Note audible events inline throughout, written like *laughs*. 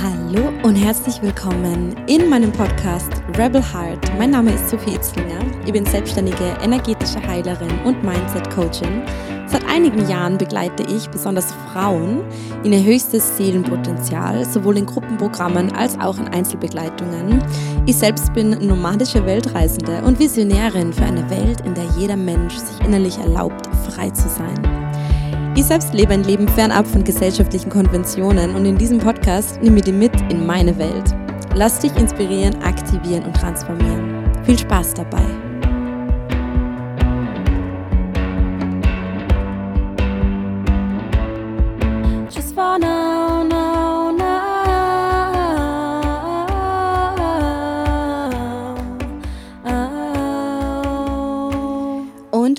Hallo und herzlich willkommen in meinem Podcast Rebel Heart. Mein Name ist Sophie Itzlinger. Ich bin selbstständige energetische Heilerin und Mindset Coachin. Seit einigen Jahren begleite ich besonders Frauen in ihr höchstes Seelenpotenzial, sowohl in Gruppenprogrammen als auch in Einzelbegleitungen. Ich selbst bin nomadische Weltreisende und Visionärin für eine Welt, in der jeder Mensch sich innerlich erlaubt, frei zu sein. Ich selbst lebe ein Leben fernab von gesellschaftlichen Konventionen und in diesem Podcast nehme ich dich mit in meine Welt. Lass dich inspirieren, aktivieren und transformieren. Viel Spaß dabei! Just for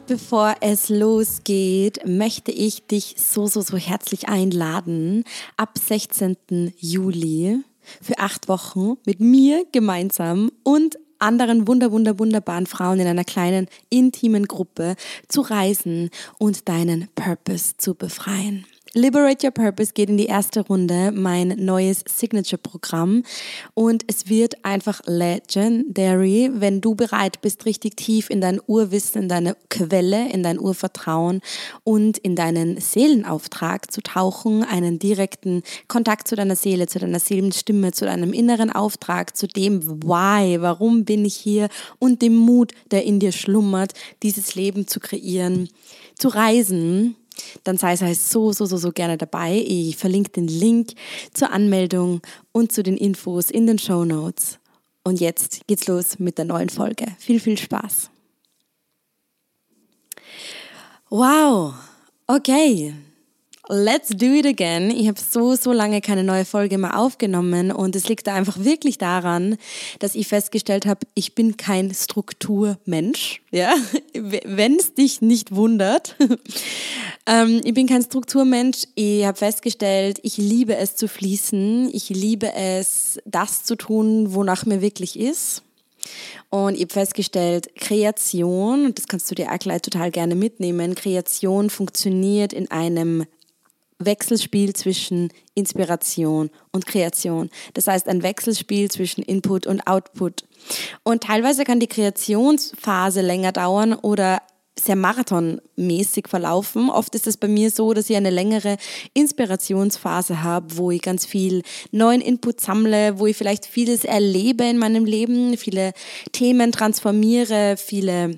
bevor es losgeht, möchte ich dich so, so, so herzlich einladen, ab 16. Juli für acht Wochen mit mir gemeinsam und anderen wunder, wunder, wunderbaren Frauen in einer kleinen, intimen Gruppe zu reisen und deinen Purpose zu befreien. Liberate Your Purpose geht in die erste Runde, mein neues Signature-Programm. Und es wird einfach legendary, wenn du bereit bist, richtig tief in dein Urwissen, in deine Quelle, in dein Urvertrauen und in deinen Seelenauftrag zu tauchen, einen direkten Kontakt zu deiner Seele, zu deiner Seelenstimme, zu deinem inneren Auftrag, zu dem Why, warum bin ich hier und dem Mut, der in dir schlummert, dieses Leben zu kreieren, zu reisen dann sei sei so, so, so, so gerne dabei. Ich verlinke den Link zur Anmeldung und zu den Infos in den Show Notes. Und jetzt geht's los mit der neuen Folge. Viel, viel Spaß. Wow, okay. Let's do it again. Ich habe so, so lange keine neue Folge mehr aufgenommen und es liegt da einfach wirklich daran, dass ich festgestellt habe, ich bin kein Strukturmensch. Ja, *laughs* wenn es dich nicht wundert. *laughs* ähm, ich bin kein Strukturmensch. Ich habe festgestellt, ich liebe es zu fließen. Ich liebe es, das zu tun, wonach mir wirklich ist. Und ich habe festgestellt, Kreation, und das kannst du dir auch gleich total gerne mitnehmen, Kreation funktioniert in einem Wechselspiel zwischen Inspiration und Kreation. Das heißt, ein Wechselspiel zwischen Input und Output. Und teilweise kann die Kreationsphase länger dauern oder sehr marathonmäßig verlaufen. Oft ist es bei mir so, dass ich eine längere Inspirationsphase habe, wo ich ganz viel neuen Input sammle, wo ich vielleicht vieles erlebe in meinem Leben, viele Themen transformiere, viele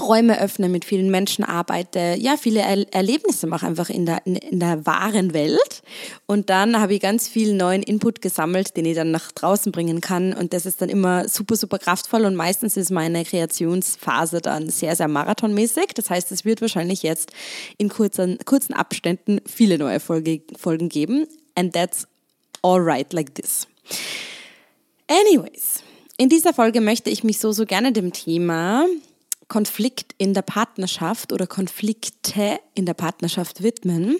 Räume öffne, mit vielen Menschen arbeite, ja, viele er Erlebnisse mache einfach in der, in, in, der wahren Welt. Und dann habe ich ganz viel neuen Input gesammelt, den ich dann nach draußen bringen kann. Und das ist dann immer super, super kraftvoll. Und meistens ist meine Kreationsphase dann sehr, sehr marathonmäßig. Das heißt, es wird wahrscheinlich jetzt in kurzen, kurzen Abständen viele neue Folge, Folgen geben. And that's alright like this. Anyways. In dieser Folge möchte ich mich so, so gerne dem Thema Konflikt in der Partnerschaft oder Konflikte in der Partnerschaft widmen,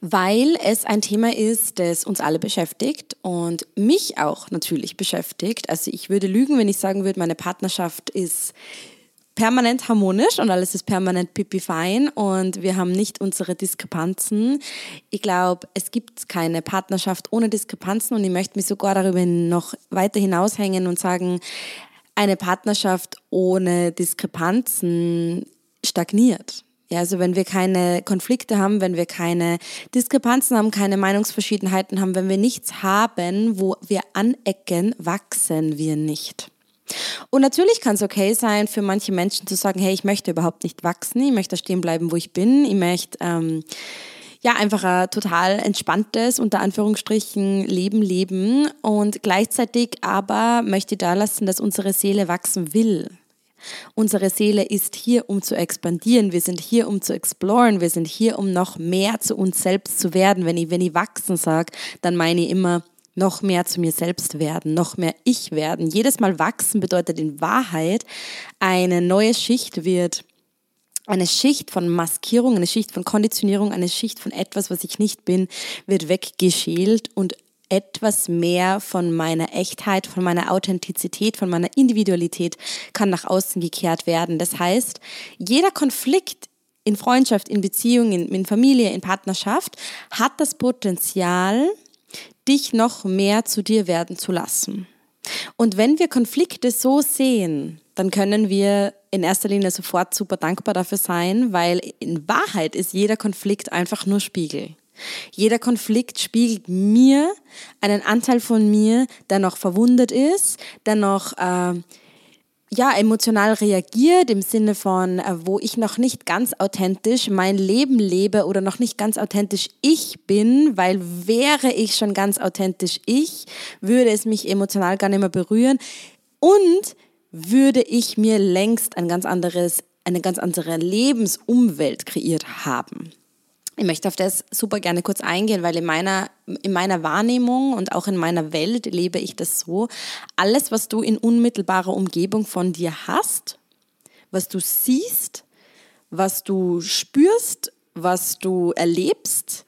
weil es ein Thema ist, das uns alle beschäftigt und mich auch natürlich beschäftigt. Also ich würde lügen, wenn ich sagen würde, meine Partnerschaft ist permanent harmonisch und alles ist permanent pipi fein und wir haben nicht unsere Diskrepanzen. Ich glaube, es gibt keine Partnerschaft ohne Diskrepanzen und ich möchte mich sogar darüber noch weiter hinaushängen und sagen, eine Partnerschaft ohne Diskrepanzen stagniert. Ja, also wenn wir keine Konflikte haben, wenn wir keine Diskrepanzen haben, keine Meinungsverschiedenheiten haben, wenn wir nichts haben, wo wir anecken, wachsen wir nicht. Und natürlich kann es okay sein, für manche Menschen zu sagen, hey, ich möchte überhaupt nicht wachsen, ich möchte stehen bleiben, wo ich bin, ich möchte ähm, ja, einfach ein total entspanntes, unter Anführungsstrichen, Leben leben und gleichzeitig aber möchte ich da lassen, dass unsere Seele wachsen will. Unsere Seele ist hier, um zu expandieren. Wir sind hier, um zu exploren. Wir sind hier, um noch mehr zu uns selbst zu werden. Wenn ich, wenn ich wachsen sage, dann meine ich immer, noch mehr zu mir selbst werden, noch mehr ich werden. Jedes Mal wachsen bedeutet in Wahrheit, eine neue Schicht wird eine Schicht von Maskierung, eine Schicht von Konditionierung, eine Schicht von etwas, was ich nicht bin, wird weggeschält und etwas mehr von meiner Echtheit, von meiner Authentizität, von meiner Individualität kann nach außen gekehrt werden. Das heißt, jeder Konflikt in Freundschaft, in Beziehung, in, in Familie, in Partnerschaft hat das Potenzial, dich noch mehr zu dir werden zu lassen. Und wenn wir Konflikte so sehen, dann können wir in erster Linie sofort super dankbar dafür sein, weil in Wahrheit ist jeder Konflikt einfach nur Spiegel. Jeder Konflikt spiegelt mir einen Anteil von mir, der noch verwundet ist, der noch äh, ja, emotional reagiert im Sinne von, äh, wo ich noch nicht ganz authentisch mein Leben lebe oder noch nicht ganz authentisch ich bin, weil wäre ich schon ganz authentisch ich, würde es mich emotional gar nicht mehr berühren und würde ich mir längst ein ganz anderes, eine ganz andere Lebensumwelt kreiert haben. Ich möchte auf das super gerne kurz eingehen, weil in meiner, in meiner Wahrnehmung und auch in meiner Welt lebe ich das so. Alles, was du in unmittelbarer Umgebung von dir hast, was du siehst, was du spürst, was du erlebst,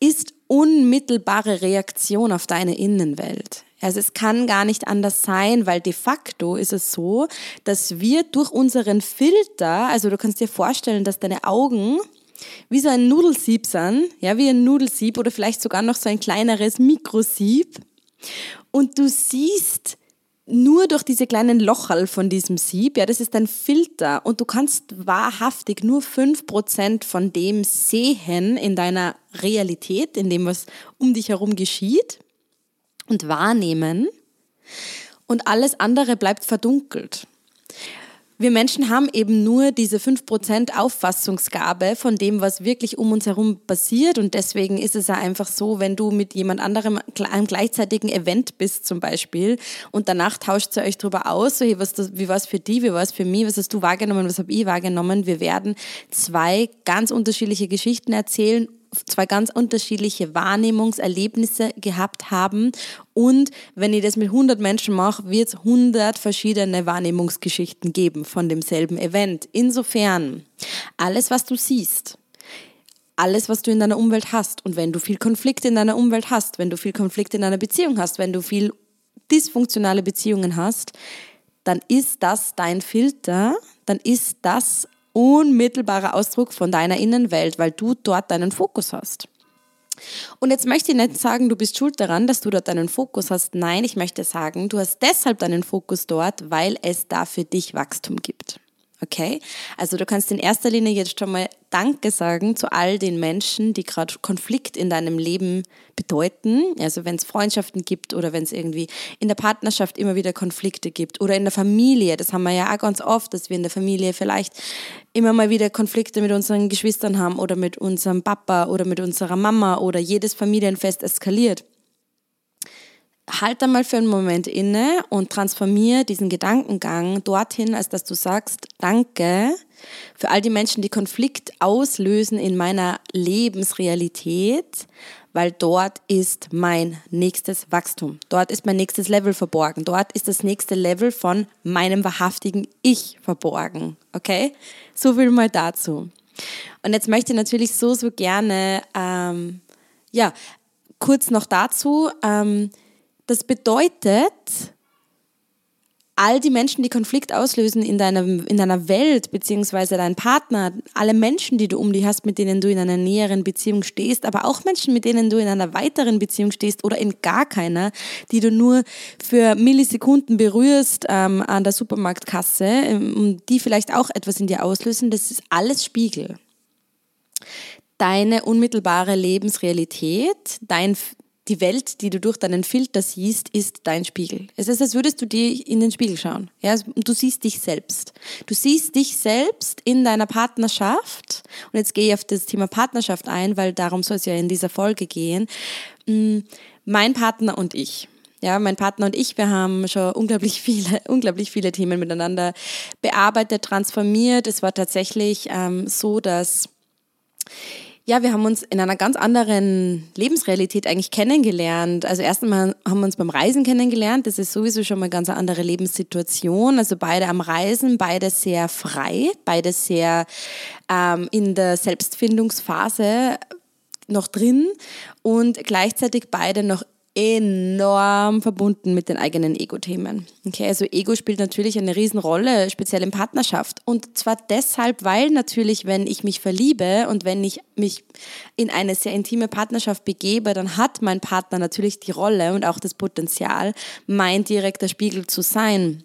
ist unmittelbare Reaktion auf deine Innenwelt. Also es kann gar nicht anders sein, weil de facto ist es so, dass wir durch unseren Filter, also du kannst dir vorstellen, dass deine Augen wie so ein Nudelsieb sind, ja, wie ein Nudelsieb oder vielleicht sogar noch so ein kleineres Mikrosieb. Und du siehst nur durch diese kleinen Locherl von diesem Sieb, ja, das ist ein Filter und du kannst wahrhaftig nur 5% von dem sehen in deiner Realität, in dem, was um dich herum geschieht und wahrnehmen und alles andere bleibt verdunkelt wir Menschen haben eben nur diese 5% Auffassungsgabe von dem, was wirklich um uns herum passiert. Und deswegen ist es ja einfach so, wenn du mit jemand anderem einem gleichzeitigen Event bist zum Beispiel und danach tauscht ihr euch darüber aus, so, hey, was das, wie war es für die, wie war es für mich, was hast du wahrgenommen, was habe ich wahrgenommen. Wir werden zwei ganz unterschiedliche Geschichten erzählen zwei ganz unterschiedliche Wahrnehmungserlebnisse gehabt haben. Und wenn ich das mit 100 Menschen mache, wird es 100 verschiedene Wahrnehmungsgeschichten geben von demselben Event. Insofern, alles, was du siehst, alles, was du in deiner Umwelt hast. Und wenn du viel Konflikt in deiner Umwelt hast, wenn du viel Konflikt in deiner Beziehung hast, wenn du viel dysfunktionale Beziehungen hast, dann ist das dein Filter, dann ist das unmittelbarer Ausdruck von deiner Innenwelt, weil du dort deinen Fokus hast. Und jetzt möchte ich nicht sagen, du bist schuld daran, dass du dort deinen Fokus hast. Nein, ich möchte sagen, du hast deshalb deinen Fokus dort, weil es da für dich Wachstum gibt. Okay? Also du kannst in erster Linie jetzt schon mal Danke sagen zu all den Menschen, die gerade Konflikt in deinem Leben bedeuten. Also wenn es Freundschaften gibt oder wenn es irgendwie in der Partnerschaft immer wieder Konflikte gibt oder in der Familie. Das haben wir ja auch ganz oft, dass wir in der Familie vielleicht immer mal wieder Konflikte mit unseren Geschwistern haben oder mit unserem Papa oder mit unserer Mama oder jedes Familienfest eskaliert halt einmal für einen Moment inne und transformier diesen Gedankengang dorthin, als dass du sagst, danke für all die Menschen, die Konflikt auslösen in meiner Lebensrealität, weil dort ist mein nächstes Wachstum. Dort ist mein nächstes Level verborgen. Dort ist das nächste Level von meinem wahrhaftigen Ich verborgen. Okay? So viel mal dazu. Und jetzt möchte ich natürlich so, so gerne, ähm, ja, kurz noch dazu, ähm, das bedeutet, all die Menschen, die Konflikt auslösen in deiner, in deiner Welt, beziehungsweise dein Partner, alle Menschen, die du um dich hast, mit denen du in einer näheren Beziehung stehst, aber auch Menschen, mit denen du in einer weiteren Beziehung stehst oder in gar keiner, die du nur für Millisekunden berührst ähm, an der Supermarktkasse, ähm, die vielleicht auch etwas in dir auslösen, das ist alles Spiegel. Deine unmittelbare Lebensrealität, dein, die Welt, die du durch deinen Filter siehst, ist dein Spiegel. Es ist, als würdest du dir in den Spiegel schauen. Ja, du siehst dich selbst. Du siehst dich selbst in deiner Partnerschaft. Und jetzt gehe ich auf das Thema Partnerschaft ein, weil darum soll es ja in dieser Folge gehen. Mm, mein Partner und ich. Ja, mein Partner und ich, wir haben schon unglaublich viele, *laughs* unglaublich viele Themen miteinander bearbeitet, transformiert. Es war tatsächlich ähm, so, dass ja, wir haben uns in einer ganz anderen Lebensrealität eigentlich kennengelernt. Also erst einmal haben wir uns beim Reisen kennengelernt. Das ist sowieso schon mal eine ganz andere Lebenssituation. Also beide am Reisen, beide sehr frei, beide sehr ähm, in der Selbstfindungsphase noch drin und gleichzeitig beide noch enorm verbunden mit den eigenen Ego-Themen. Okay, also Ego spielt natürlich eine Riesenrolle, speziell in Partnerschaft. Und zwar deshalb, weil natürlich, wenn ich mich verliebe und wenn ich mich in eine sehr intime Partnerschaft begebe, dann hat mein Partner natürlich die Rolle und auch das Potenzial, mein direkter Spiegel zu sein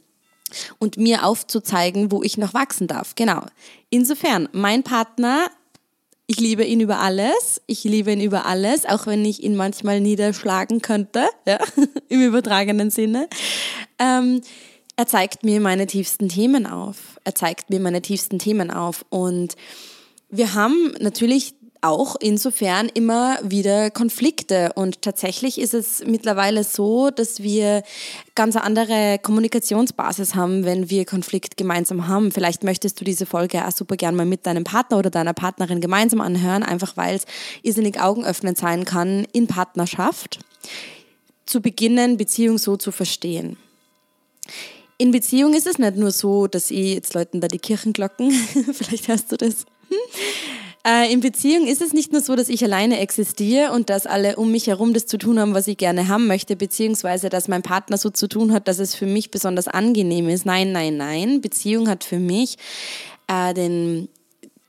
und mir aufzuzeigen, wo ich noch wachsen darf. Genau. Insofern, mein Partner ich liebe ihn über alles. Ich liebe ihn über alles, auch wenn ich ihn manchmal niederschlagen könnte, ja, *laughs* im übertragenen Sinne. Ähm, er zeigt mir meine tiefsten Themen auf. Er zeigt mir meine tiefsten Themen auf. Und wir haben natürlich auch insofern immer wieder Konflikte. Und tatsächlich ist es mittlerweile so, dass wir ganz andere Kommunikationsbasis haben, wenn wir Konflikt gemeinsam haben. Vielleicht möchtest du diese Folge auch super gern mal mit deinem Partner oder deiner Partnerin gemeinsam anhören, einfach weil es irrsinnig augenöffnend sein kann in Partnerschaft, zu beginnen, Beziehung so zu verstehen. In Beziehung ist es nicht nur so, dass ich, jetzt läuten da die Kirchenglocken, *laughs* vielleicht hörst du das. Äh, in Beziehung ist es nicht nur so, dass ich alleine existiere und dass alle um mich herum das zu tun haben, was ich gerne haben möchte, beziehungsweise dass mein Partner so zu tun hat, dass es für mich besonders angenehm ist. Nein, nein, nein. Beziehung hat für mich äh, den,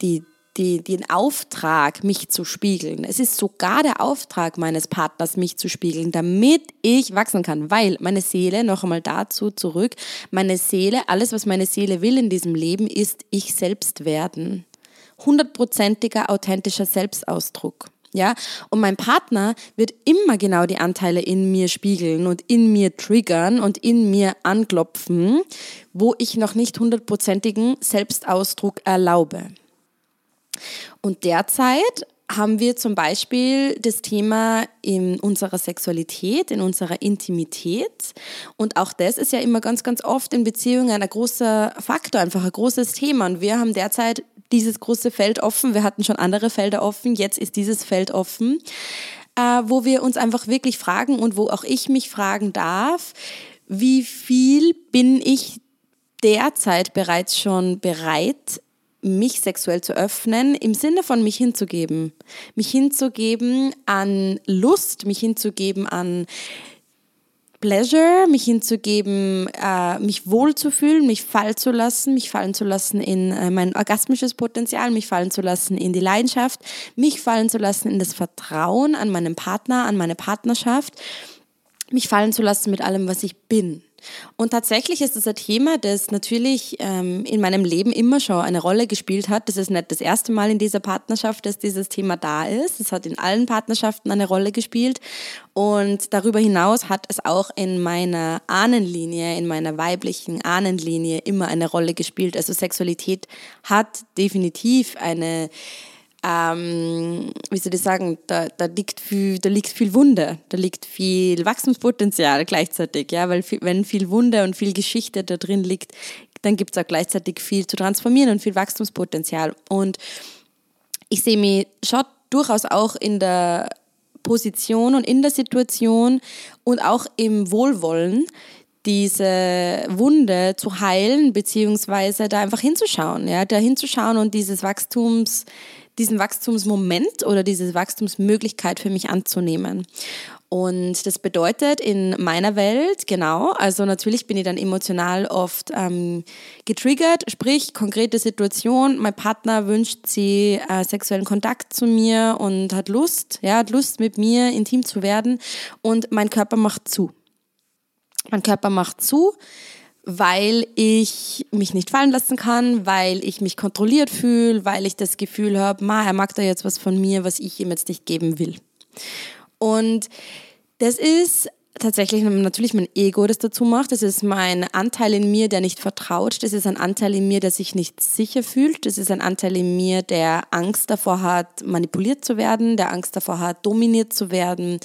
die, die, den Auftrag, mich zu spiegeln. Es ist sogar der Auftrag meines Partners, mich zu spiegeln, damit ich wachsen kann. Weil meine Seele, noch einmal dazu zurück, meine Seele, alles, was meine Seele will in diesem Leben, ist ich selbst werden hundertprozentiger authentischer Selbstausdruck. Ja, und mein Partner wird immer genau die Anteile in mir spiegeln und in mir triggern und in mir anklopfen, wo ich noch nicht hundertprozentigen Selbstausdruck erlaube. Und derzeit haben wir zum Beispiel das Thema in unserer Sexualität, in unserer Intimität. Und auch das ist ja immer ganz, ganz oft in Beziehungen ein großer Faktor, einfach ein großes Thema. Und wir haben derzeit dieses große Feld offen. Wir hatten schon andere Felder offen, jetzt ist dieses Feld offen, äh, wo wir uns einfach wirklich fragen und wo auch ich mich fragen darf, wie viel bin ich derzeit bereits schon bereit, mich sexuell zu öffnen, im Sinne von mich hinzugeben. Mich hinzugeben an Lust, mich hinzugeben an Pleasure, mich hinzugeben, äh, mich wohlzufühlen, mich fallen zu lassen, mich fallen zu lassen in äh, mein orgasmisches Potenzial, mich fallen zu lassen in die Leidenschaft, mich fallen zu lassen in das Vertrauen an meinen Partner, an meine Partnerschaft, mich fallen zu lassen mit allem, was ich bin. Und tatsächlich ist es ein Thema, das natürlich ähm, in meinem Leben immer schon eine Rolle gespielt hat. Das ist nicht das erste Mal in dieser Partnerschaft, dass dieses Thema da ist. Es hat in allen Partnerschaften eine Rolle gespielt. Und darüber hinaus hat es auch in meiner Ahnenlinie, in meiner weiblichen Ahnenlinie immer eine Rolle gespielt. Also Sexualität hat definitiv eine ähm, wie soll ich sagen, da, da, liegt viel, da liegt viel Wunder, da liegt viel Wachstumspotenzial gleichzeitig, ja, weil viel, wenn viel Wunder und viel Geschichte da drin liegt, dann gibt es auch gleichzeitig viel zu transformieren und viel Wachstumspotenzial. Und ich sehe mich schon durchaus auch in der Position und in der Situation und auch im Wohlwollen, diese Wunde zu heilen, beziehungsweise da einfach hinzuschauen, ja, da hinzuschauen und dieses Wachstums, diesen Wachstumsmoment oder diese Wachstumsmöglichkeit für mich anzunehmen. Und das bedeutet in meiner Welt, genau, also natürlich bin ich dann emotional oft ähm, getriggert, sprich konkrete Situation, mein Partner wünscht sie äh, sexuellen Kontakt zu mir und hat Lust, ja, hat Lust mit mir intim zu werden und mein Körper macht zu. Mein Körper macht zu, weil ich mich nicht fallen lassen kann, weil ich mich kontrolliert fühle, weil ich das Gefühl habe, ma, er mag da jetzt was von mir, was ich ihm jetzt nicht geben will. Und das ist tatsächlich natürlich mein Ego, das dazu macht. Das ist mein Anteil in mir, der nicht vertraut. Das ist ein Anteil in mir, der sich nicht sicher fühlt. Das ist ein Anteil in mir, der Angst davor hat, manipuliert zu werden, der Angst davor hat, dominiert zu werden.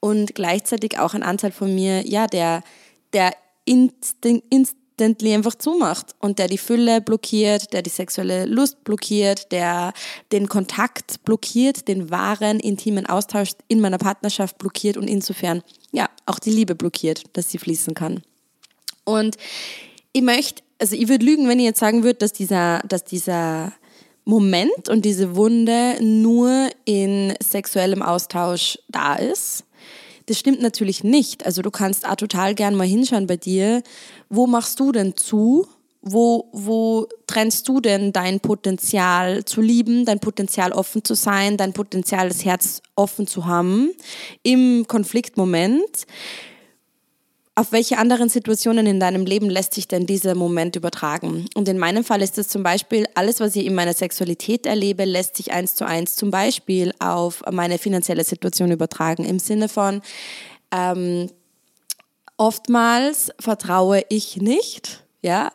Und gleichzeitig auch ein Anteil von mir, ja, der, der instantly einfach zumacht und der die Fülle blockiert, der die sexuelle Lust blockiert, der den Kontakt blockiert, den wahren, intimen Austausch in meiner Partnerschaft blockiert und insofern, ja, auch die Liebe blockiert, dass sie fließen kann. Und ich möchte, also ich würde lügen, wenn ich jetzt sagen würde, dass dieser, dass dieser Moment und diese Wunde nur in sexuellem Austausch da ist Das stimmt natürlich nicht. Also du kannst auch total gern mal hinschauen bei dir, wo machst du denn zu? Wo, wo trennst du denn dein Potenzial zu lieben, dein Potenzial offen zu sein, dein Potenzial, das Herz offen zu haben im Konfliktmoment? Auf welche anderen Situationen in deinem Leben lässt sich denn dieser Moment übertragen? Und in meinem Fall ist es zum Beispiel, alles, was ich in meiner Sexualität erlebe, lässt sich eins zu eins zum Beispiel auf meine finanzielle Situation übertragen. Im Sinne von, ähm, oftmals vertraue ich nicht, ja,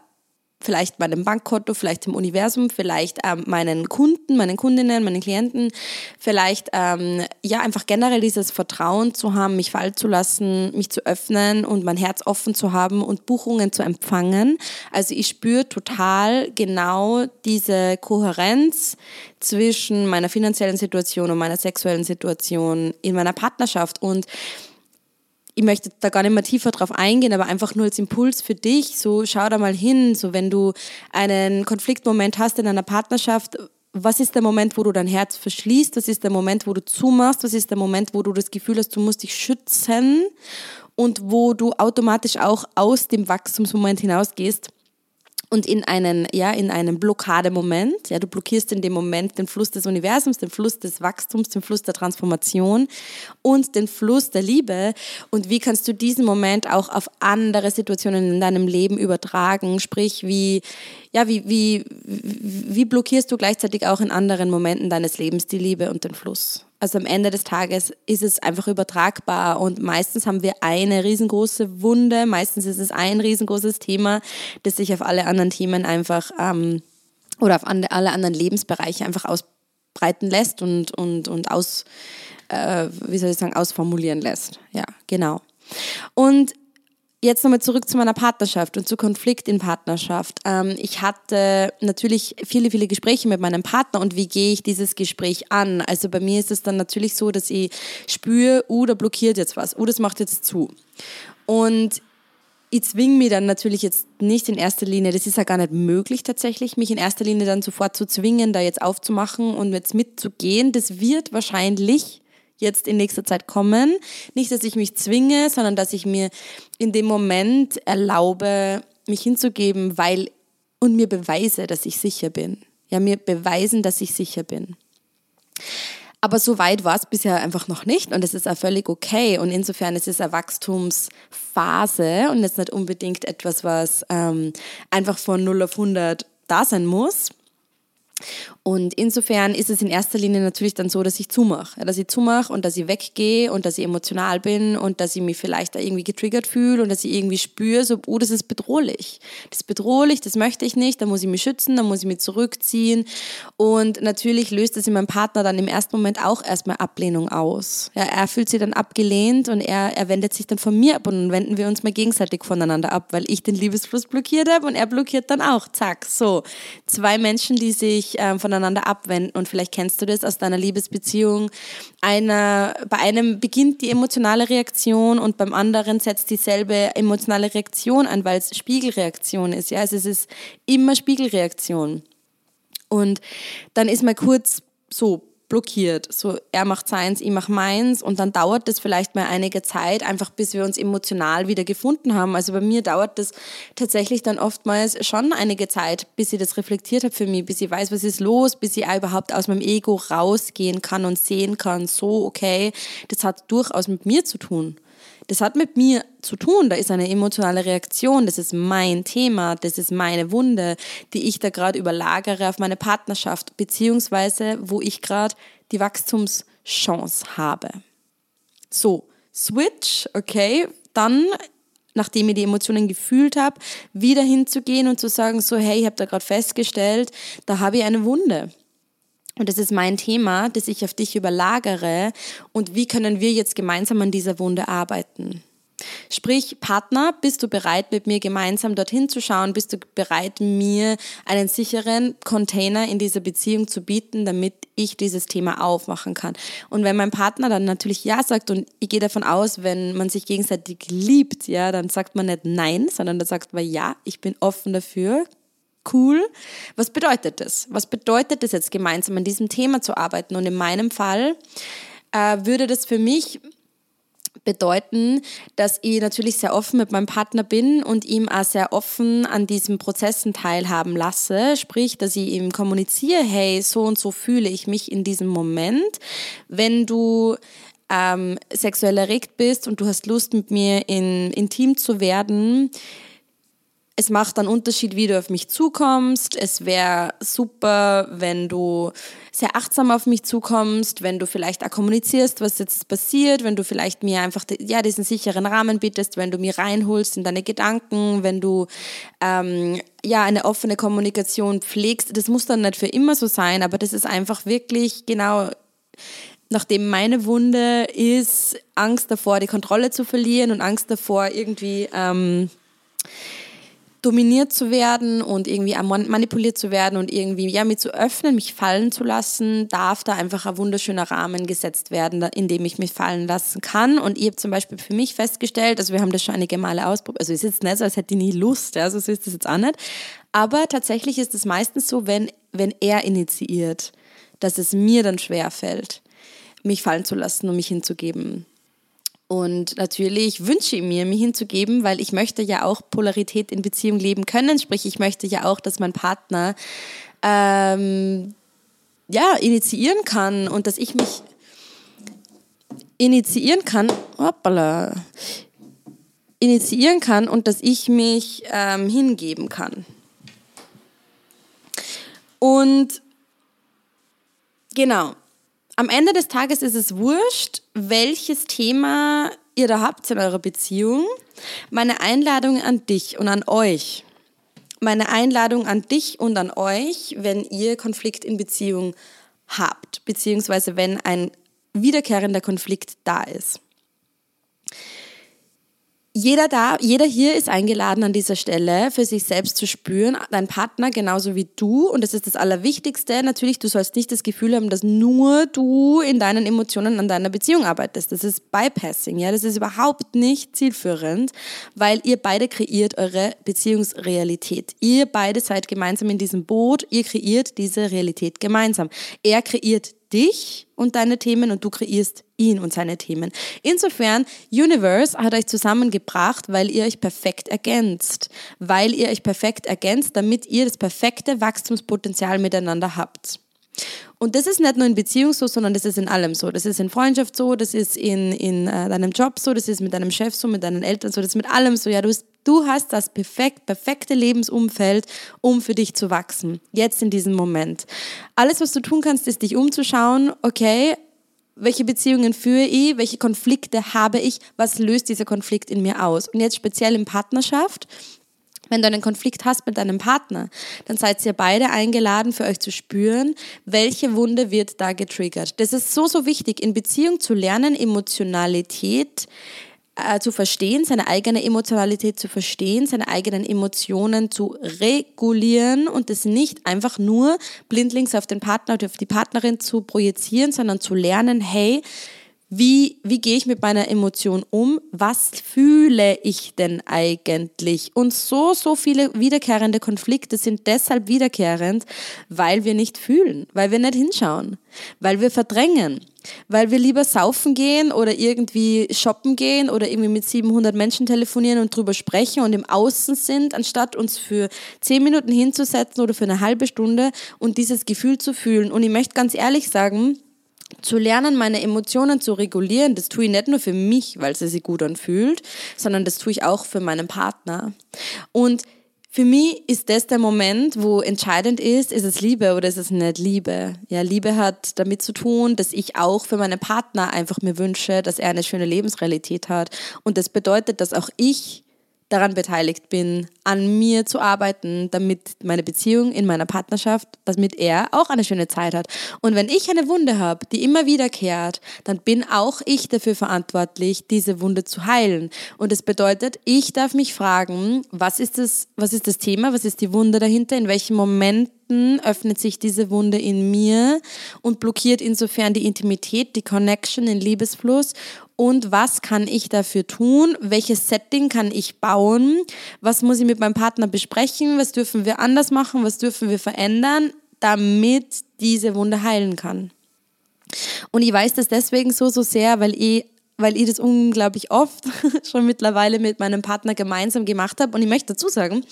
vielleicht meinem Bankkonto, vielleicht dem Universum, vielleicht ähm, meinen Kunden, meinen Kundinnen, meinen Klienten, vielleicht ähm, ja einfach generell dieses Vertrauen zu haben, mich fallen zu lassen, mich zu öffnen und mein Herz offen zu haben und Buchungen zu empfangen. Also ich spüre total genau diese Kohärenz zwischen meiner finanziellen Situation und meiner sexuellen Situation in meiner Partnerschaft und ich möchte da gar nicht mehr tiefer drauf eingehen, aber einfach nur als Impuls für dich, so schau da mal hin, so wenn du einen Konfliktmoment hast in einer Partnerschaft, was ist der Moment, wo du dein Herz verschließt? Was ist der Moment, wo du zumachst? Was ist der Moment, wo du das Gefühl hast, du musst dich schützen? Und wo du automatisch auch aus dem Wachstumsmoment hinausgehst und in einen, ja, in einen Blockademoment. Ja, du blockierst in dem Moment den Fluss des Universums, den Fluss des Wachstums, den Fluss der Transformation und den Fluss der Liebe. Und wie kannst du diesen Moment auch auf andere Situationen in deinem Leben übertragen? Sprich, wie, ja, wie, wie, wie blockierst du gleichzeitig auch in anderen Momenten deines Lebens die Liebe und den Fluss? Also am Ende des Tages ist es einfach übertragbar und meistens haben wir eine riesengroße Wunde, meistens ist es ein riesengroßes Thema, das sich auf alle anderen Themen einfach ähm, oder auf alle anderen Lebensbereiche einfach ausbreiten lässt und, und, und aus, äh, wie soll ich sagen, ausformulieren lässt. Ja, genau. Und jetzt nochmal zurück zu meiner Partnerschaft und zu Konflikt in Partnerschaft. Ähm, ich hatte natürlich viele, viele Gespräche mit meinem Partner und wie gehe ich dieses Gespräch an? Also bei mir ist es dann natürlich so, dass ich spüre, uh, da blockiert jetzt was, uh, das macht jetzt zu. Und ich zwinge mich dann natürlich jetzt nicht in erster Linie, das ist ja gar nicht möglich tatsächlich, mich in erster Linie dann sofort zu zwingen, da jetzt aufzumachen und jetzt mitzugehen. Das wird wahrscheinlich jetzt in nächster Zeit kommen. Nicht, dass ich mich zwinge, sondern dass ich mir in dem Moment erlaube, mich hinzugeben, weil und mir beweise, dass ich sicher bin. Ja, mir beweisen, dass ich sicher bin. Aber so weit war es bisher einfach noch nicht und es ist auch völlig okay. Und insofern ist es eine Wachstumsphase und jetzt nicht unbedingt etwas, was ähm, einfach von 0 auf 100 da sein muss. Und insofern ist es in erster Linie natürlich dann so, dass ich zumache. Dass ich zumache und dass ich weggehe und dass ich emotional bin und dass ich mich vielleicht da irgendwie getriggert fühle und dass ich irgendwie spüre, so, oh, das ist bedrohlich. Das ist bedrohlich, das möchte ich nicht, da muss ich mich schützen, da muss ich mich zurückziehen. Und natürlich löst es in meinem Partner dann im ersten Moment auch erstmal Ablehnung aus. Ja, er fühlt sich dann abgelehnt und er, er wendet sich dann von mir ab und dann wenden wir uns mal gegenseitig voneinander ab, weil ich den Liebesfluss blockiert habe und er blockiert dann auch. Zack, so. Zwei Menschen, die sich ähm, von voneinander abwenden. Und vielleicht kennst du das aus deiner Liebesbeziehung. Einer, bei einem beginnt die emotionale Reaktion und beim anderen setzt dieselbe emotionale Reaktion an, weil es Spiegelreaktion ist. Ja? Also es ist immer Spiegelreaktion. Und dann ist mal kurz so blockiert. So, er macht seins, ich mach meins und dann dauert das vielleicht mal einige Zeit, einfach bis wir uns emotional wieder gefunden haben. Also bei mir dauert das tatsächlich dann oftmals schon einige Zeit, bis ich das reflektiert habe für mich, bis ich weiß, was ist los, bis ich überhaupt aus meinem Ego rausgehen kann und sehen kann, so, okay, das hat durchaus mit mir zu tun. Das hat mit mir zu tun, da ist eine emotionale Reaktion, das ist mein Thema, das ist meine Wunde, die ich da gerade überlagere auf meine Partnerschaft, beziehungsweise wo ich gerade die Wachstumschance habe. So, Switch, okay, dann nachdem ich die Emotionen gefühlt habe, wieder hinzugehen und zu sagen, so, hey, ich habe da gerade festgestellt, da habe ich eine Wunde. Und das ist mein Thema, das ich auf dich überlagere. Und wie können wir jetzt gemeinsam an dieser Wunde arbeiten? Sprich, Partner, bist du bereit, mit mir gemeinsam dorthin zu schauen? Bist du bereit, mir einen sicheren Container in dieser Beziehung zu bieten, damit ich dieses Thema aufmachen kann? Und wenn mein Partner dann natürlich Ja sagt und ich gehe davon aus, wenn man sich gegenseitig liebt, ja, dann sagt man nicht Nein, sondern dann sagt man Ja, ich bin offen dafür, cool. Was bedeutet das? Was bedeutet das jetzt gemeinsam an diesem Thema zu arbeiten? Und in meinem Fall äh, würde das für mich bedeuten, dass ich natürlich sehr offen mit meinem Partner bin und ihm auch sehr offen an diesen Prozessen teilhaben lasse. Sprich, dass ich ihm kommuniziere, hey, so und so fühle ich mich in diesem Moment. Wenn du ähm, sexuell erregt bist und du hast Lust, mit mir in, intim zu werden, es macht einen Unterschied, wie du auf mich zukommst. Es wäre super, wenn du sehr achtsam auf mich zukommst, wenn du vielleicht auch kommunizierst, was jetzt passiert, wenn du vielleicht mir einfach ja, diesen sicheren Rahmen bietest, wenn du mir reinholst in deine Gedanken, wenn du ähm, ja eine offene Kommunikation pflegst. Das muss dann nicht für immer so sein, aber das ist einfach wirklich genau nachdem meine Wunde ist, Angst davor, die Kontrolle zu verlieren und Angst davor, irgendwie ähm, dominiert zu werden und irgendwie manipuliert zu werden und irgendwie ja mich zu öffnen, mich fallen zu lassen, darf da einfach ein wunderschöner Rahmen gesetzt werden, in dem ich mich fallen lassen kann. Und ich habe zum Beispiel für mich festgestellt, also wir haben das schon einige Male ausprobiert, also es ist jetzt nicht so, als hätte ich nie Lust, ja, so ist das jetzt auch nicht. Aber tatsächlich ist es meistens so, wenn, wenn er initiiert, dass es mir dann schwer fällt, mich fallen zu lassen und mich hinzugeben. Und natürlich wünsche ich mir, mich hinzugeben, weil ich möchte ja auch Polarität in Beziehung leben können. Sprich, ich möchte ja auch, dass mein Partner ähm, ja, initiieren kann und dass ich mich initiieren kann, hoppala, initiieren kann und dass ich mich ähm, hingeben kann. Und genau, am Ende des Tages ist es wurscht, welches Thema ihr da habt in eurer Beziehung. Meine Einladung an dich und an euch. Meine Einladung an dich und an euch, wenn ihr Konflikt in Beziehung habt, beziehungsweise wenn ein wiederkehrender Konflikt da ist jeder da, jeder hier ist eingeladen an dieser Stelle für sich selbst zu spüren, dein Partner genauso wie du und das ist das Allerwichtigste. Natürlich, du sollst nicht das Gefühl haben, dass nur du in deinen Emotionen an deiner Beziehung arbeitest. Das ist Bypassing, ja, das ist überhaupt nicht zielführend, weil ihr beide kreiert eure Beziehungsrealität. Ihr beide seid gemeinsam in diesem Boot, ihr kreiert diese Realität gemeinsam. Er kreiert dich und deine Themen und du kreierst ihn und seine Themen. Insofern, Universe hat euch zusammengebracht, weil ihr euch perfekt ergänzt. Weil ihr euch perfekt ergänzt, damit ihr das perfekte Wachstumspotenzial miteinander habt. Und das ist nicht nur in Beziehung so, sondern das ist in allem so. Das ist in Freundschaft so, das ist in, in äh, deinem Job so, das ist mit deinem Chef so, mit deinen Eltern so, das ist mit allem so. Ja, du, bist, du hast das perfekt, perfekte Lebensumfeld, um für dich zu wachsen. Jetzt in diesem Moment. Alles, was du tun kannst, ist dich umzuschauen, okay, welche Beziehungen führe ich, welche Konflikte habe ich, was löst dieser Konflikt in mir aus. Und jetzt speziell in Partnerschaft wenn du einen Konflikt hast mit deinem Partner, dann seid ihr beide eingeladen, für euch zu spüren, welche Wunde wird da getriggert. Das ist so, so wichtig, in Beziehung zu lernen, Emotionalität äh, zu verstehen, seine eigene Emotionalität zu verstehen, seine eigenen Emotionen zu regulieren und das nicht einfach nur blindlings auf den Partner oder auf die Partnerin zu projizieren, sondern zu lernen, hey, wie, wie gehe ich mit meiner Emotion um? Was fühle ich denn eigentlich? Und so, so viele wiederkehrende Konflikte sind deshalb wiederkehrend, weil wir nicht fühlen, weil wir nicht hinschauen, weil wir verdrängen, weil wir lieber saufen gehen oder irgendwie shoppen gehen oder irgendwie mit 700 Menschen telefonieren und drüber sprechen und im Außen sind, anstatt uns für 10 Minuten hinzusetzen oder für eine halbe Stunde und dieses Gefühl zu fühlen. Und ich möchte ganz ehrlich sagen, zu lernen, meine Emotionen zu regulieren, das tue ich nicht nur für mich, weil sie sich gut anfühlt, sondern das tue ich auch für meinen Partner. Und für mich ist das der Moment, wo entscheidend ist, ist es Liebe oder ist es nicht Liebe? Ja, Liebe hat damit zu tun, dass ich auch für meinen Partner einfach mir wünsche, dass er eine schöne Lebensrealität hat. Und das bedeutet, dass auch ich daran beteiligt bin, an mir zu arbeiten, damit meine Beziehung in meiner Partnerschaft, damit er auch eine schöne Zeit hat. Und wenn ich eine Wunde habe, die immer wiederkehrt, dann bin auch ich dafür verantwortlich, diese Wunde zu heilen. Und das bedeutet, ich darf mich fragen, was ist das, was ist das Thema, was ist die Wunde dahinter, in welchen Momenten öffnet sich diese Wunde in mir und blockiert insofern die Intimität, die Connection, den Liebesfluss und was kann ich dafür tun? Welches Setting kann ich bauen? Was muss ich mit meinem Partner besprechen? Was dürfen wir anders machen? Was dürfen wir verändern, damit diese Wunde heilen kann? Und ich weiß das deswegen so, so sehr, weil ich weil ich das unglaublich oft *laughs* schon mittlerweile mit meinem Partner gemeinsam gemacht habe. Und ich möchte dazu sagen,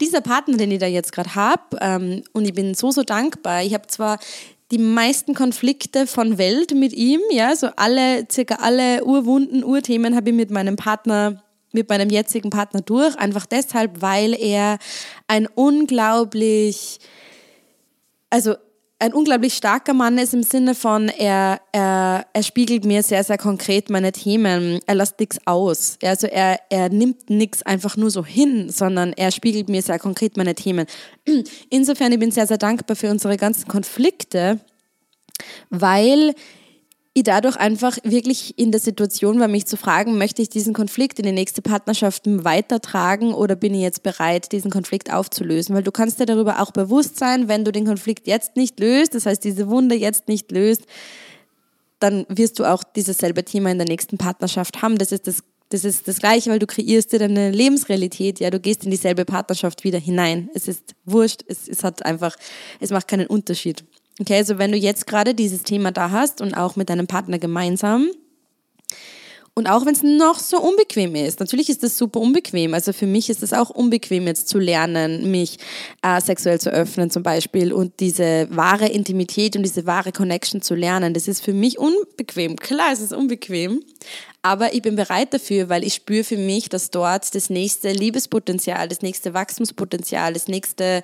dieser Partner, den ich da jetzt gerade habe, ähm, und ich bin so, so dankbar. Ich habe zwar die meisten Konflikte von Welt mit ihm, ja, so alle, circa alle Urwunden, Urthemen habe ich mit meinem Partner mit meinem jetzigen Partner durch, einfach deshalb, weil er ein unglaublich, also ein unglaublich starker Mann ist im Sinne von, er, er, er spiegelt mir sehr, sehr konkret meine Themen. Er lässt nichts aus. Also er, er nimmt nichts einfach nur so hin, sondern er spiegelt mir sehr konkret meine Themen. *clears throat* Insofern, ich bin sehr, sehr dankbar für unsere ganzen Konflikte, weil ich dadurch einfach wirklich in der Situation war, mich zu fragen, möchte ich diesen Konflikt in die nächste Partnerschaft weitertragen oder bin ich jetzt bereit, diesen Konflikt aufzulösen? Weil du kannst dir darüber auch bewusst sein, wenn du den Konflikt jetzt nicht löst, das heißt diese Wunde jetzt nicht löst, dann wirst du auch dieses selbe Thema in der nächsten Partnerschaft haben. Das ist das das ist das Gleiche, weil du kreierst dir deine Lebensrealität, ja, du gehst in dieselbe Partnerschaft wieder hinein. Es ist wurscht, es, es hat einfach, es macht keinen Unterschied. Okay, also wenn du jetzt gerade dieses Thema da hast und auch mit deinem Partner gemeinsam, und auch wenn es noch so unbequem ist, natürlich ist das super unbequem. Also für mich ist es auch unbequem, jetzt zu lernen, mich äh, sexuell zu öffnen zum Beispiel und diese wahre Intimität und diese wahre Connection zu lernen. Das ist für mich unbequem. Klar, es ist unbequem, aber ich bin bereit dafür, weil ich spüre für mich, dass dort das nächste Liebespotenzial, das nächste Wachstumspotenzial, das nächste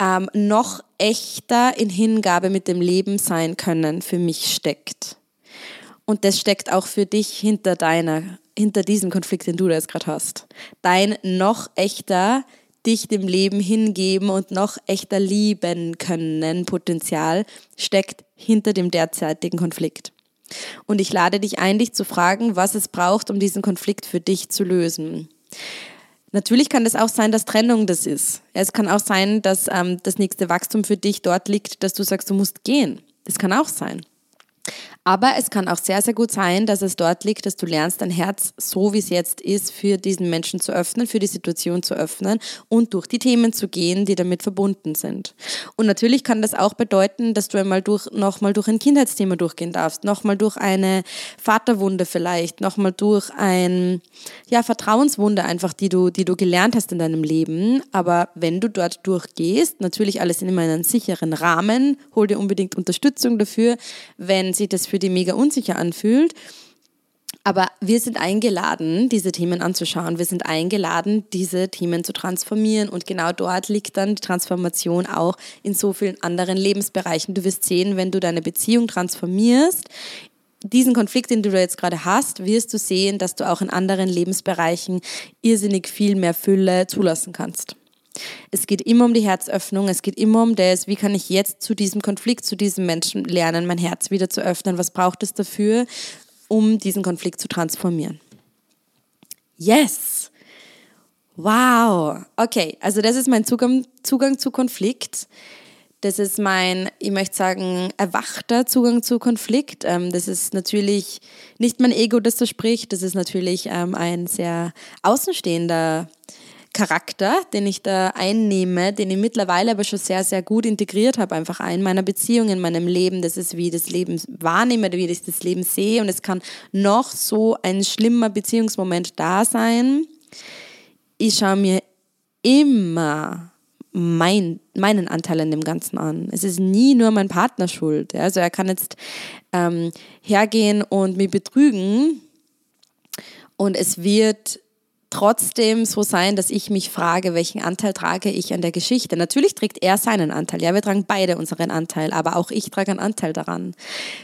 ähm, noch echter in Hingabe mit dem Leben sein können für mich steckt. Und das steckt auch für dich hinter deiner, hinter diesem Konflikt, den du da jetzt gerade hast. Dein noch echter dich dem Leben hingeben und noch echter lieben können Potenzial steckt hinter dem derzeitigen Konflikt. Und ich lade dich ein, dich zu fragen, was es braucht, um diesen Konflikt für dich zu lösen. Natürlich kann es auch sein, dass Trennung das ist. Es kann auch sein, dass ähm, das nächste Wachstum für dich dort liegt, dass du sagst, du musst gehen. Das kann auch sein. Aber es kann auch sehr, sehr gut sein, dass es dort liegt, dass du lernst, dein Herz so wie es jetzt ist, für diesen Menschen zu öffnen, für die Situation zu öffnen und durch die Themen zu gehen, die damit verbunden sind. Und natürlich kann das auch bedeuten, dass du einmal durch, nochmal durch ein Kindheitsthema durchgehen darfst, nochmal durch eine Vaterwunde vielleicht, nochmal durch ein, ja, Vertrauenswunde einfach, die du, die du gelernt hast in deinem Leben. Aber wenn du dort durchgehst, natürlich alles in immer einen sicheren Rahmen, hol dir unbedingt Unterstützung dafür, wenn sich das für die mega unsicher anfühlt. Aber wir sind eingeladen, diese Themen anzuschauen. Wir sind eingeladen, diese Themen zu transformieren. Und genau dort liegt dann die Transformation auch in so vielen anderen Lebensbereichen. Du wirst sehen, wenn du deine Beziehung transformierst, diesen Konflikt, den du jetzt gerade hast, wirst du sehen, dass du auch in anderen Lebensbereichen irrsinnig viel mehr Fülle zulassen kannst. Es geht immer um die Herzöffnung, es geht immer um das, wie kann ich jetzt zu diesem Konflikt, zu diesem Menschen lernen, mein Herz wieder zu öffnen, was braucht es dafür, um diesen Konflikt zu transformieren. Yes! Wow! Okay, also das ist mein Zugang, Zugang zu Konflikt. Das ist mein, ich möchte sagen, erwachter Zugang zu Konflikt. Ähm, das ist natürlich nicht mein Ego, das so spricht. Das ist natürlich ähm, ein sehr außenstehender Charakter, den ich da einnehme, den ich mittlerweile aber schon sehr, sehr gut integriert habe, einfach in meiner Beziehung, in meinem Leben. Das ist, wie ich das Leben wahrnehme, wie ich das Leben sehe. Und es kann noch so ein schlimmer Beziehungsmoment da sein. Ich schaue mir immer mein, meinen Anteil an dem Ganzen an. Es ist nie nur mein Partner schuld. Also er kann jetzt ähm, hergehen und mich betrügen und es wird trotzdem so sein, dass ich mich frage, welchen Anteil trage ich an der Geschichte. Natürlich trägt er seinen Anteil. Ja, wir tragen beide unseren Anteil, aber auch ich trage einen Anteil daran.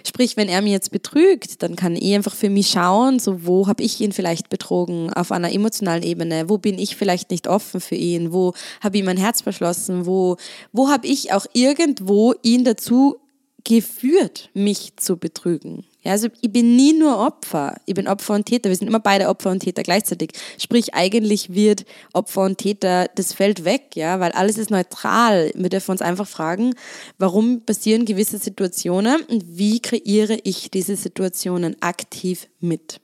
Sprich, wenn er mir jetzt betrügt, dann kann ich einfach für mich schauen, so wo habe ich ihn vielleicht betrogen auf einer emotionalen Ebene, wo bin ich vielleicht nicht offen für ihn, wo habe ich mein Herz verschlossen, wo wo habe ich auch irgendwo ihn dazu geführt, mich zu betrügen. Ja, also ich bin nie nur Opfer, ich bin Opfer und Täter. Wir sind immer beide Opfer und Täter gleichzeitig. Sprich, eigentlich wird Opfer und Täter, das fällt weg, ja, weil alles ist neutral. Wir dürfen uns einfach fragen, warum passieren gewisse Situationen und wie kreiere ich diese Situationen aktiv mit.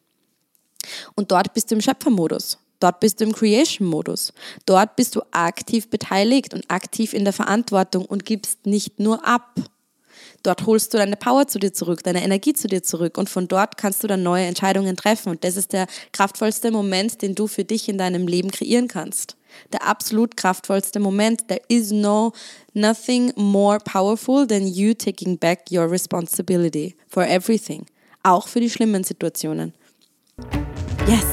Und dort bist du im Schöpfermodus. Dort bist du im Creation-Modus. Dort bist du aktiv beteiligt und aktiv in der Verantwortung und gibst nicht nur ab. Dort holst du deine Power zu dir zurück, deine Energie zu dir zurück und von dort kannst du dann neue Entscheidungen treffen. Und das ist der kraftvollste Moment, den du für dich in deinem Leben kreieren kannst. Der absolut kraftvollste Moment. There is no nothing more powerful than you taking back your responsibility for everything. Auch für die schlimmen Situationen. Yes.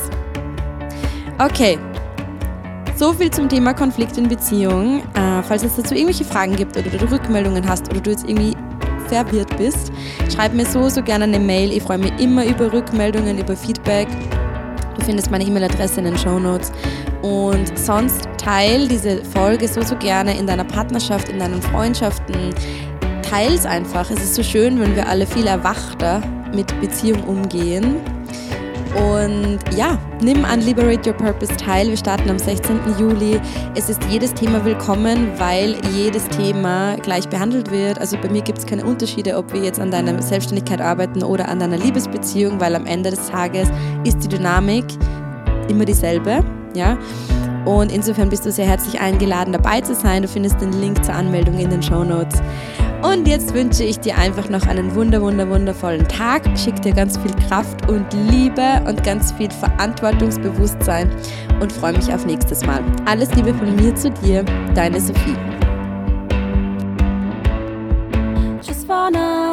Okay. So viel zum Thema Konflikt in Beziehung. Äh, falls es dazu irgendwelche Fragen gibt oder du Rückmeldungen hast oder du jetzt irgendwie verwirrt bist, schreib mir so, so gerne eine Mail. Ich freue mich immer über Rückmeldungen, über Feedback. Du findest meine E-Mail-Adresse in den Show Notes. Und sonst teil diese Folge so, so gerne in deiner Partnerschaft, in deinen Freundschaften. Teil es einfach. Es ist so schön, wenn wir alle viel erwachter mit Beziehung umgehen. Und ja, nimm an Liberate Your Purpose teil. Wir starten am 16. Juli. Es ist jedes Thema willkommen, weil jedes Thema gleich behandelt wird. Also bei mir gibt es keine Unterschiede, ob wir jetzt an deiner Selbstständigkeit arbeiten oder an deiner Liebesbeziehung, weil am Ende des Tages ist die Dynamik immer dieselbe. Ja? Und insofern bist du sehr herzlich eingeladen, dabei zu sein. Du findest den Link zur Anmeldung in den Show Notes. Und jetzt wünsche ich dir einfach noch einen wunder, wunder, wundervollen Tag. Schick dir ganz viel Kraft und Liebe und ganz viel Verantwortungsbewusstsein und freue mich auf nächstes Mal. Alles Liebe von mir zu dir, deine Sophie. Just wanna